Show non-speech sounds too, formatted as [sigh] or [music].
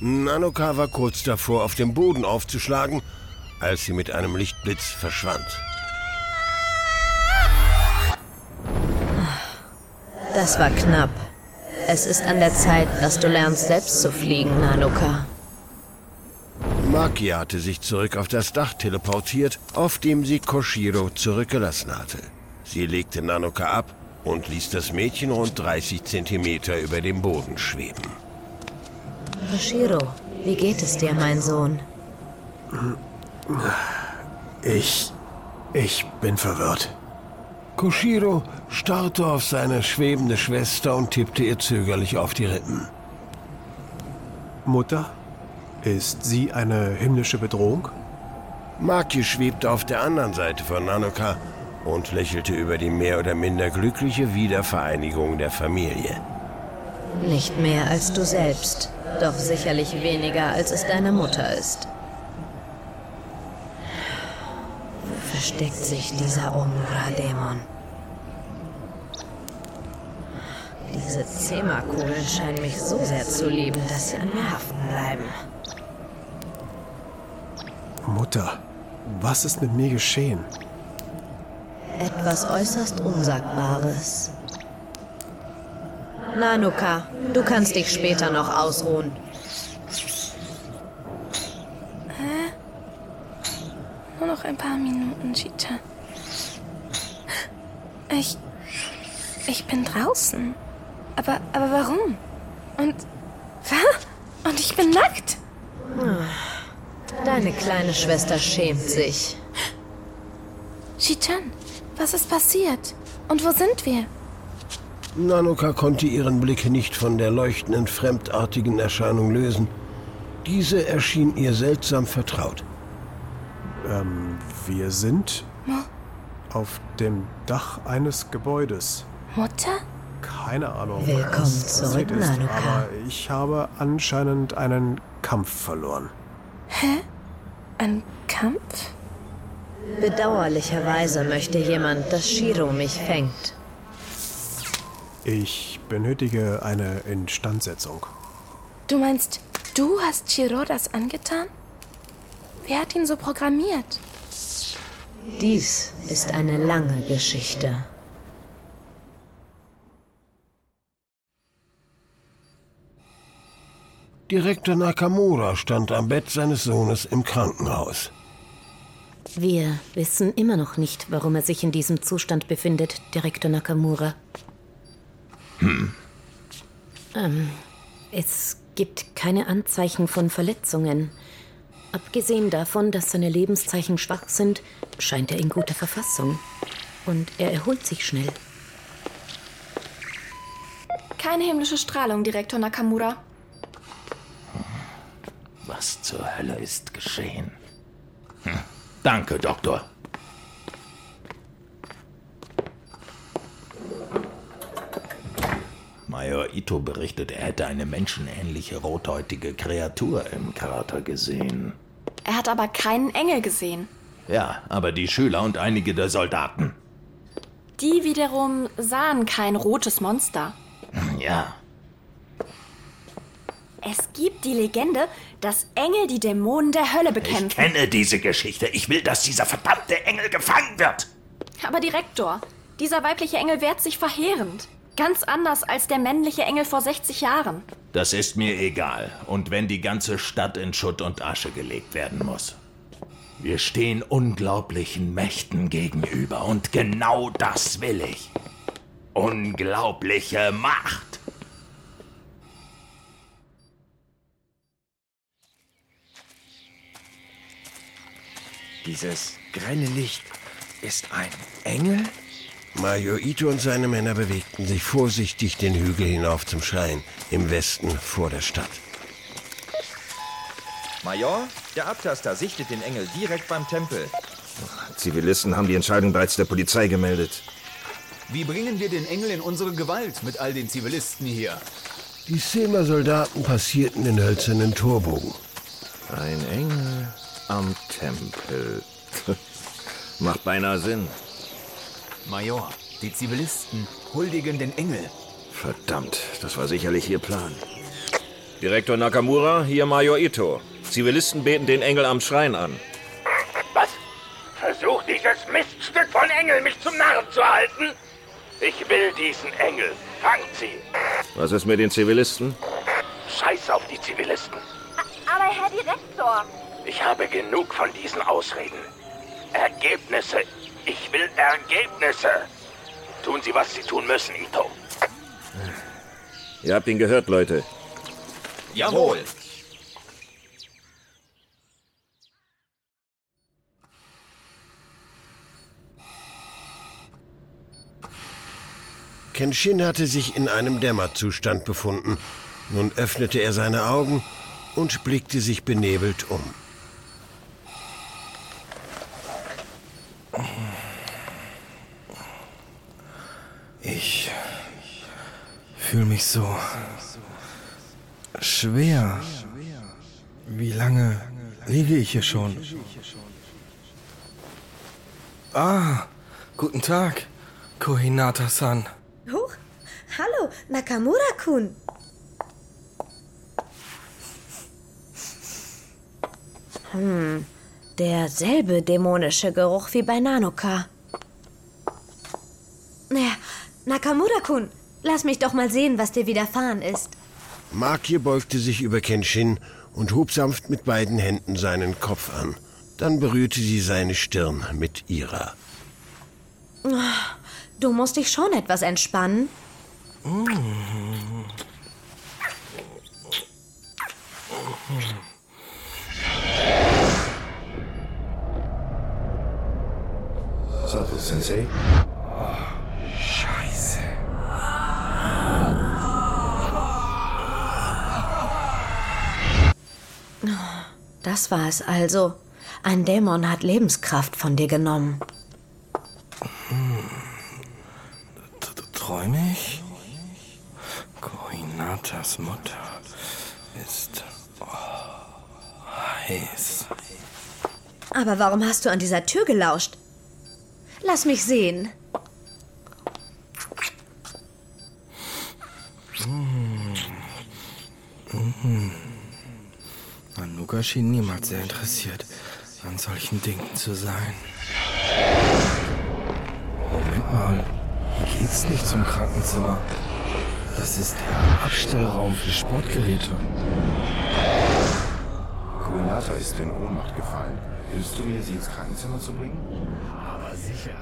Nanoka war kurz davor, auf dem Boden aufzuschlagen, als sie mit einem Lichtblitz verschwand. Das war knapp. Es ist an der Zeit, dass du lernst, selbst zu fliegen, Nanoka. Maki hatte sich zurück auf das Dach teleportiert, auf dem sie Koshiro zurückgelassen hatte. Sie legte Nanoka ab und ließ das Mädchen rund 30 Zentimeter über dem Boden schweben. Koshiro, wie geht es dir, mein Sohn? Ich. Ich bin verwirrt. Koshiro starrte auf seine schwebende Schwester und tippte ihr zögerlich auf die Rippen. Mutter? Ist sie eine himmlische Bedrohung? Maki schwebte auf der anderen Seite von Nanoka und lächelte über die mehr oder minder glückliche Wiedervereinigung der Familie. Nicht mehr als du selbst, doch sicherlich weniger, als es deine Mutter ist. Versteckt sich dieser Omura-Dämon? Diese Zema-Kugeln scheinen mich so sehr zu lieben, dass sie an mir haften bleiben. Mutter, was ist mit mir geschehen? Etwas äußerst Unsagbares. Nanuka, du kannst dich später noch ausruhen. Nur noch ein paar Minuten, Cheetah. Ich. Ich bin draußen. Aber, aber warum? Und. Was? Und ich bin nackt. Deine kleine Schwester schämt sich. Shichan, was ist passiert? Und wo sind wir? Nanoka konnte ihren Blick nicht von der leuchtenden, fremdartigen Erscheinung lösen. Diese erschien ihr seltsam vertraut. Ähm, wir sind auf dem Dach eines Gebäudes. Mutter? Keine Ahnung. Willkommen was zurück, ist, Nanoka. Aber ich habe anscheinend einen Kampf verloren. Ein Kampf? Bedauerlicherweise möchte jemand, dass Shiro mich fängt. Ich benötige eine Instandsetzung. Du meinst, du hast Chiro das angetan? Wer hat ihn so programmiert? Dies ist eine lange Geschichte. Direktor Nakamura stand am Bett seines Sohnes im Krankenhaus. Wir wissen immer noch nicht, warum er sich in diesem Zustand befindet, Direktor Nakamura. Hm. Ähm, es gibt keine Anzeichen von Verletzungen. Abgesehen davon, dass seine Lebenszeichen schwach sind, scheint er in guter Verfassung. Und er erholt sich schnell. Keine himmlische Strahlung, Direktor Nakamura. Was zur Hölle ist geschehen? Hm. Danke, Doktor. Major Ito berichtet, er hätte eine menschenähnliche rothäutige Kreatur im Krater gesehen. Er hat aber keinen Engel gesehen. Ja, aber die Schüler und einige der Soldaten. Die wiederum sahen kein rotes Monster. Ja, Es gibt die Legende, dass Engel die Dämonen der Hölle ich bekämpfen. kenne diese Geschichte. Ich will, dass dieser verdammte Engel gefangen wird. Aber Direktor, dieser weibliche Engel wehrt sich verheerend. Ganz anders als der männliche Engel vor 60 Jahren. Das ist mir egal. Und wenn die ganze Stadt in Schutt und Asche gelegt werden muss. Wir stehen unglaublichen Mächten gegenüber und genau das will ich. Unglaubliche Macht. Dieses grelle Licht ist ein Engel? Major Ito und seine Männer bewegten sich vorsichtig den Hügel hinauf zum Schrein im Westen vor der Stadt. Major, der Abtaster sichtet den Engel direkt beim Tempel. Zivilisten haben die Entscheidung bereits der Polizei gemeldet. Wie bringen wir den Engel in unsere Gewalt mit all den Zivilisten hier? Die Sema-Soldaten passierten den hölzernen Torbogen. Ein Engel am Tempel. [laughs] Macht beinahe Sinn. Major, die Zivilisten huldigen den Engel. Verdammt, das war sicherlich ihr Plan. Direktor Nakamura, hier Major Ito. Zivilisten beten den Engel am Schrein an. Was? Versucht dieses Miststück von Engel, mich zum Narren zu halten? Ich will diesen Engel. Fangt sie. Was ist mit den Zivilisten? Scheiß auf die Zivilisten. Aber Herr Direktor. Ich habe genug von diesen Ausreden. Ergebnisse. Ich will Ergebnisse. Tun Sie, was Sie tun müssen, Ito. Ihr habt ihn gehört, Leute. Jawohl. Kenshin hatte sich in einem Dämmerzustand befunden. Nun öffnete er seine Augen und blickte sich benebelt um. Fühle mich so schwer. Wie lange liege ich hier schon? Ah, guten Tag, Kohinata-san. Huch, hallo, Nakamura-kun. Hm, derselbe dämonische Geruch wie bei Nanoka. Ja, Nakamura-kun, lass mich doch mal sehen, was dir widerfahren ist. Makir beugte sich über Kenshin und hob sanft mit beiden Händen seinen Kopf an. Dann berührte sie seine Stirn mit ihrer. Du musst dich schon etwas entspannen. Sato Sensei? Das war es also. Ein Dämon hat Lebenskraft von dir genommen. Träume ich? Kohinatas Mutter ist oh, heiß. Aber warum hast du an dieser Tür gelauscht? Lass mich sehen. Mhm. Anuka schien niemals sehr interessiert, an solchen Dingen zu sein. Moment mal, hier geht's nicht zum Krankenzimmer. Das ist der Abstellraum für Sportgeräte. Kohinata ist in Ohnmacht gefallen. Hilfst du mir, sie ins Krankenzimmer zu bringen? Aber sicher.